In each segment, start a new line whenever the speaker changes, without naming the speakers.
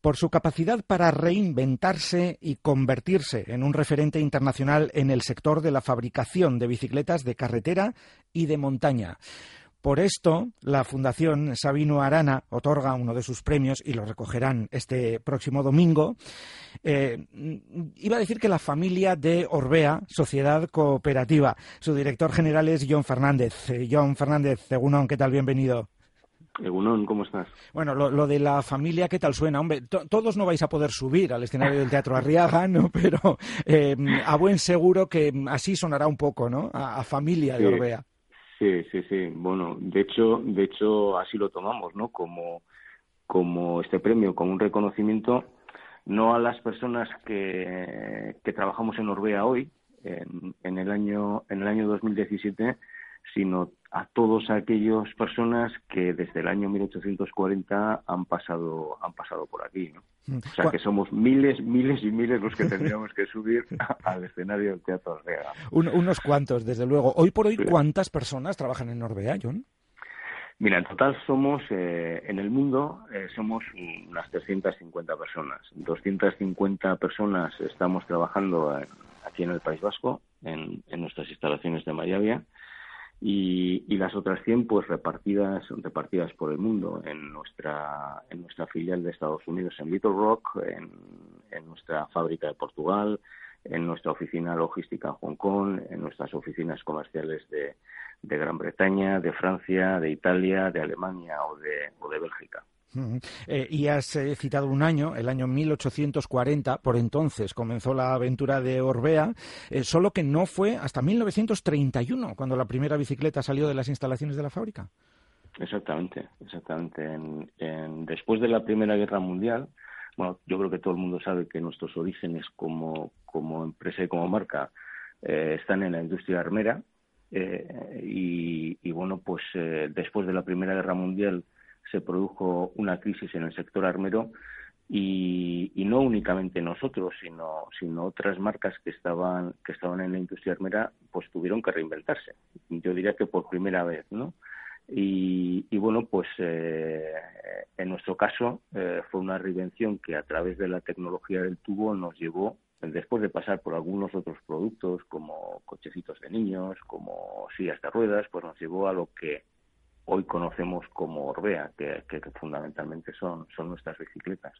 por su capacidad para reinventarse y convertirse en un referente internacional en el sector de la fabricación de bicicletas de carretera y de montaña. Por esto, la Fundación Sabino Arana otorga uno de sus premios y lo recogerán este próximo domingo. Eh, iba a decir que la familia de Orbea, Sociedad Cooperativa. Su director general es John Fernández. Eh, John Fernández, según ¿qué tal? Bienvenido.
Egunon, ¿cómo estás?
Bueno, lo, de la familia, ¿qué tal suena? Hombre, todos no vais a poder subir al escenario del Teatro Arriaga, ¿no? Pero eh, a buen seguro que así sonará un poco, ¿no? A, familia de Orbea.
Sí, sí, sí. Bueno, de hecho, de hecho así lo tomamos, ¿no? Como, como este premio, como un reconocimiento no a las personas que, que trabajamos en Orbea hoy, en, en, el año en el año 2017, sino a todas aquellas personas que desde el año 1840 han pasado han pasado por aquí, ¿no? Mm. O sea que somos miles, miles y miles los que tendríamos que subir al escenario del Teatro Orvea.
unos cuantos, desde luego. Hoy por hoy, ¿cuántas personas trabajan en Orbea, John?
Mira, en total somos, eh, en el mundo, eh, somos unas 350 personas. 250 personas estamos trabajando aquí en el País Vasco, en, en nuestras instalaciones de Mayavia y, y, las otras 100 pues repartidas repartidas por el mundo. En nuestra en nuestra filial de Estados Unidos en Little Rock en, en nuestra fábrica de Portugal en nuestra oficina logística en Hong Kong en nuestras oficinas comerciales de, de Gran Bretaña de Francia de Italia de Alemania o de, o de Bélgica
eh, y has eh, citado un año, el año 1840, por entonces comenzó la aventura de Orbea, eh, solo que no fue hasta 1931 cuando la primera bicicleta salió de las instalaciones de la fábrica.
Exactamente, exactamente. después de la Primera Guerra Mundial, bueno, yo creo que todo el mundo sabe que nuestros orígenes como, como empresa y como marca están en la industria armera. Y, y, bueno, pues después de la Primera Guerra Mundial, se produjo una crisis en el sector armero y, no únicamente nosotros, sino, sino otras marcas que estaban, que estaban en la industria armera, pues tuvieron que reinventarse. Yo diría que por primera vez, ¿no? Y, bueno, pues eh, en nuestro caso eh, fue una reinvención que a través de la tecnología del tubo nos llevó, después de pasar por algunos otros productos como cochecitos de niños, como sillas de ruedas, pues nos llevó a lo que hoy conocemos como Orbea, que, fundamentalmente son, son nuestras bicicletas.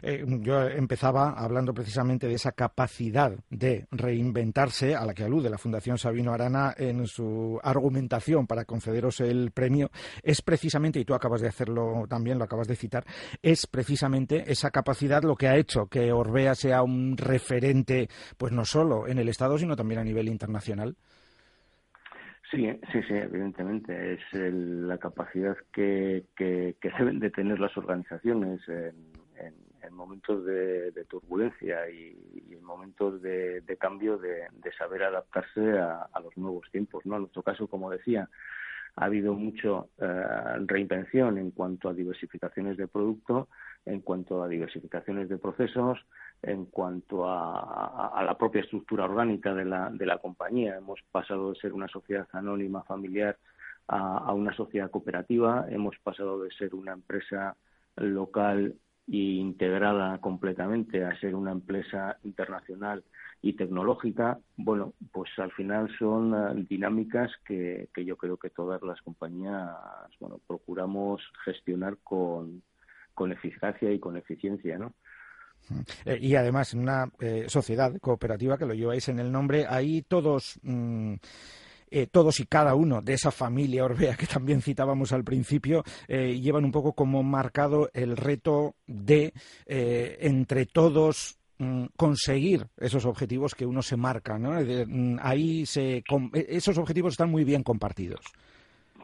Eh, yo empezaba hablando precisamente de esa capacidad de reinventarse a la que alude la Fundación Sabino Arana en su argumentación para concederos el premio. Es precisamente, y tú acabas de hacerlo también, lo acabas de citar, es precisamente esa capacidad lo que ha hecho que Orbea sea un referente, pues no solo en el Estado, sino también a nivel internacional.
Sí, sí, sí, evidentemente. Es la capacidad que, que, deben de tener las organizaciones en, momentos de, turbulencia y, en momentos de, cambio de, saber adaptarse a, los nuevos tiempos. ¿no? En nuestro caso, como decía, ha habido mucho eh, reinvención en cuanto a diversificaciones de producto, en cuanto a diversificaciones de procesos, en cuanto a, la propia estructura orgánica de la, de la compañía. Hemos pasado de ser una sociedad anónima familiar a, una sociedad cooperativa, hemos pasado de ser una empresa local e integrada completamente a ser una empresa internacional y tecnológica, bueno, pues al final son eh, dinámicas que, que yo creo que todas las compañías, bueno, procuramos gestionar con, con eficacia y con eficiencia, ¿no?
Eh, y además, en una eh, sociedad cooperativa que lo lleváis en el nombre, ahí todos. Mm, eh, todos y cada uno de esa familia Orbea que también citábamos al principio, llevan un poco como marcado el reto de, entre todos, mm, conseguir esos objetivos que uno se marca. ¿no? Mm, ahí se, esos objetivos están muy bien compartidos.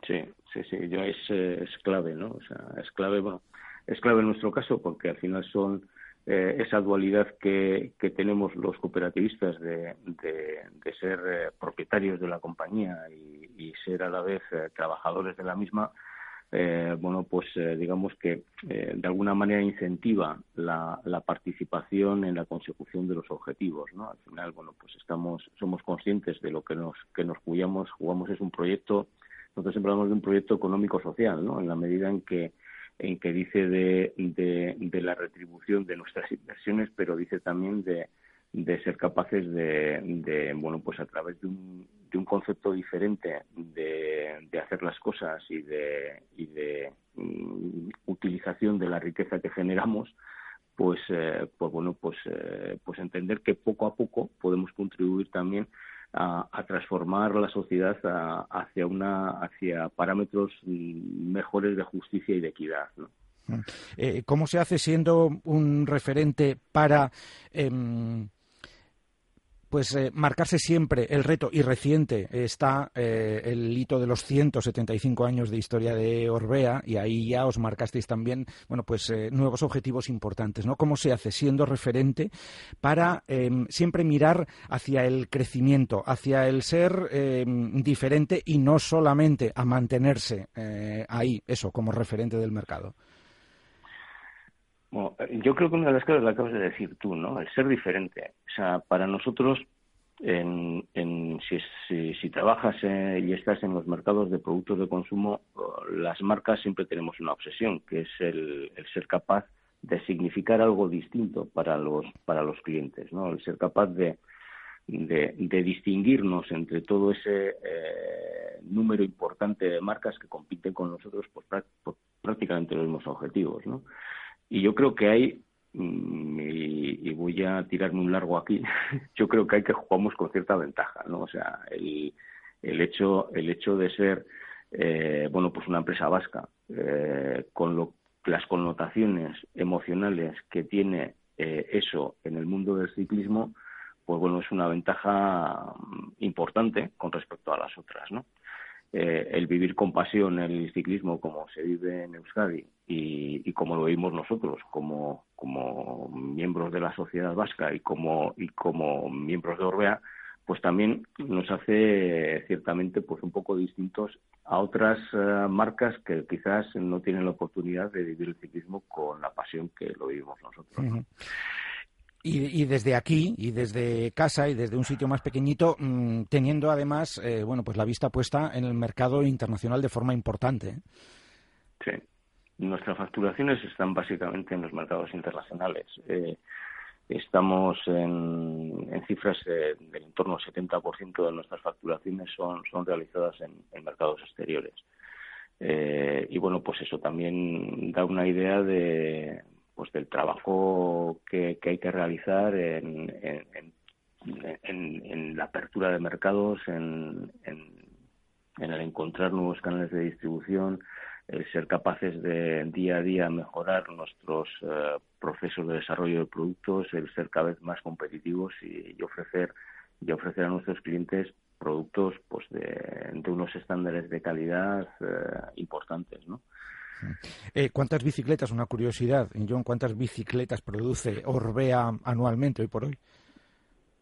Sí, sí, sí, yo es, es clave, ¿no? O sea, es clave, bueno, es clave en nuestro caso porque al final son eh, esa dualidad que, tenemos los cooperativistas de, de, ser eh, propietarios de la compañía y, ser a la vez eh, trabajadores de la misma, bueno, pues digamos que de alguna manera incentiva la, la, participación en la consecución de los objetivos, ¿no? Al final, bueno, pues estamos, somos conscientes de lo que nos, que nos jugamos, jugamos es un proyecto, nosotros siempre hablamos de un proyecto económico-social, ¿no? En la medida en que en que dice de, de, la retribución de nuestras inversiones, pero dice también de, de ser capaces de, bueno, pues a través de un, de un concepto diferente de, de hacer las cosas y de, y de mm, utilización de la riqueza que generamos, pues, eh, pues bueno, pues, eh, pues entender que poco a poco podemos contribuir también a, transformar la sociedad hacia una hacia parámetros mejores de justicia y de equidad.
Mm. Eh, ¿Cómo se hace siendo un referente para em, pues eh, marcarse siempre el reto y reciente está eh, el hito de los 175 años de historia de Orbea y ahí ya os marcasteis también bueno pues eh, nuevos objetivos importantes no cómo se hace siendo referente para em, siempre mirar hacia el crecimiento hacia el ser em, diferente y no solamente a mantenerse ahí eso como referente del mercado
bueno, yo creo que una de las cosas la acabas de decir tú, ¿no? El ser diferente. O sea, para nosotros, en, si, si, trabajas eh, y estás en los mercados de productos de consumo, las marcas siempre tenemos una obsesión, que es el, ser capaz de significar algo distinto para los para los clientes, ¿no? El ser capaz de, de, distinguirnos entre todo ese eh, número importante de marcas que compiten con nosotros por, por prácticamente los mismos objetivos, ¿no? Y yo creo que hay, mm, y, voy a tirarme un largo aquí, yo creo que hay que jugamos con cierta ventaja, ¿no? O sea, el, el hecho, el hecho de ser, eh, bueno, pues una empresa vasca, eh, con lo, las connotaciones emocionales que tiene eh, eso en el mundo del ciclismo, pues bueno, es una ventaja mm, importante con respecto a las otras, ¿no? Eh, el vivir con pasión el ciclismo como se vive en Euskadi y, como lo vimos nosotros como, como miembros de la sociedad vasca y como, y como miembros de Orbea, pues también nos hace ciertamente pues un poco distintos a otras eh, marcas que quizás no tienen la oportunidad de vivir el ciclismo con la pasión que lo vivimos nosotros.
Y, desde aquí, y desde casa, y desde un sitio más pequeñito, mm, teniendo además, eh, bueno, pues la vista puesta en el mercado internacional de forma importante. ¿eh?
Sí. Nuestras facturaciones están básicamente en los mercados internacionales. Eh, estamos en, cifras del entorno del 70% de nuestras facturaciones son, son realizadas en, mercados exteriores. y bueno, pues eso también da una idea de, pues del trabajo que, hay que realizar en, en, la apertura de mercados, en, el encontrar nuevos canales de distribución, el ser capaces de día a día mejorar nuestros eh, procesos de desarrollo de productos, el ser cada vez más competitivos y, ofrecer y ofrecer a nuestros clientes productos pues de, unos estándares de calidad eh, importantes, ¿no?
Eh, ¿Cuántas bicicletas, una curiosidad, John, cuántas bicicletas produce Orbea anualmente hoy por hoy?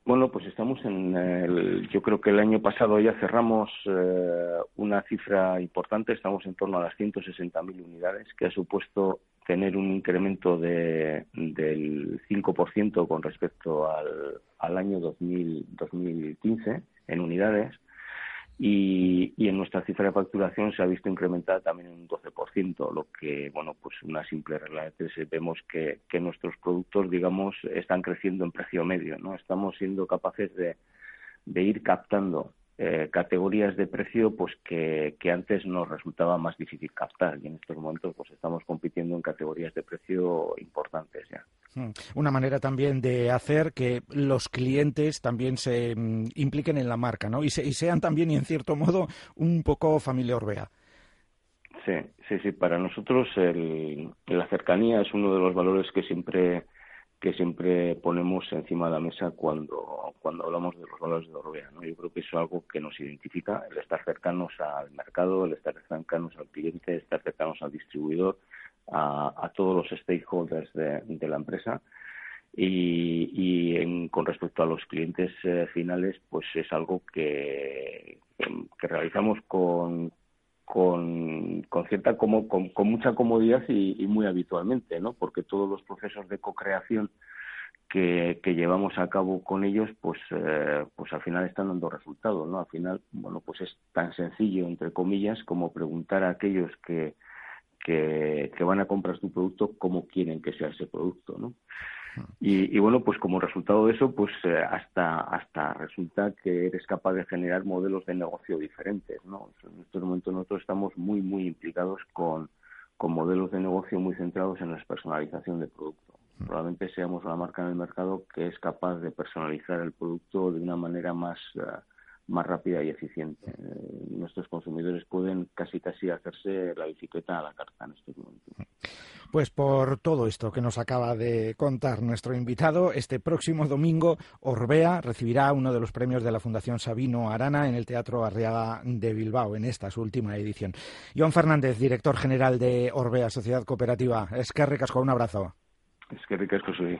Bueno, pues estamos en el, yo creo que el año pasado ya cerramos eh, una cifra importante, estamos en torno a las 160.000 unidades, que ha supuesto tener un incremento de, del 5% con respecto al, al año 2000, 2015 en unidades y, en nuestra cifra de facturación se ha visto incrementada también en un 12%, lo que, bueno, pues una simple regla de vemos que, que nuestros productos, digamos, están creciendo en precio medio, ¿no? Estamos siendo capaces de, ir captando eh, categorías de precio pues que, antes nos resultaba más difícil captar y en estos momentos pues estamos compitiendo en categorías de precio importantes ya.
Hmm. Una manera también de hacer que los clientes también se mm, impliquen en la marca, ¿no? Y, sean también, y en cierto modo, un poco familia Orbea.
Sí, sí, sí. Para nosotros la cercanía es uno de los valores que siempre que siempre ponemos encima de la mesa cuando, cuando hablamos de los valores de Orbea. ¿no? Yo creo que eso es algo que nos identifica, el estar cercanos al mercado, el estar cercanos al cliente, estar cercanos al distribuidor, a, todos los stakeholders de, la empresa. Y, con respecto a los clientes eh, finales, pues es algo que, que realizamos con, con, con cierta como, con, mucha comodidad y, muy habitualmente, ¿no? Porque todos los procesos de co-creación que, que, llevamos a cabo con ellos, pues, eh, pues al final están dando resultados, ¿no? Al final, bueno, pues es tan sencillo, entre comillas, como preguntar a aquellos que, que, van a comprar tu producto como quieren que sea ese producto, ¿no? Y, bueno, pues como resultado de eso, pues eh, hasta hasta resulta que eres capaz de generar modelos de negocio diferentes, ¿no? En estos momentos nosotros estamos muy muy implicados con, con modelos de negocio muy centrados en la personalización de producto. Probablemente seamos la marca en el mercado que es capaz de personalizar el producto de una manera más eh, más rápida y eficiente. Eh, nuestros consumidores pueden casi casi hacerse la bicicleta a la carta en estos momentos.
Pues por todo esto que nos acaba de contar nuestro invitado, este próximo domingo Orbea recibirá uno de los premios de la Fundación Sabino Arana en el Teatro Arriaga de Bilbao, en esta su última edición. Joan Fernández, director general de Orbea, Sociedad Cooperativa. Es que ricasco, un abrazo.
Es que ricasco soy.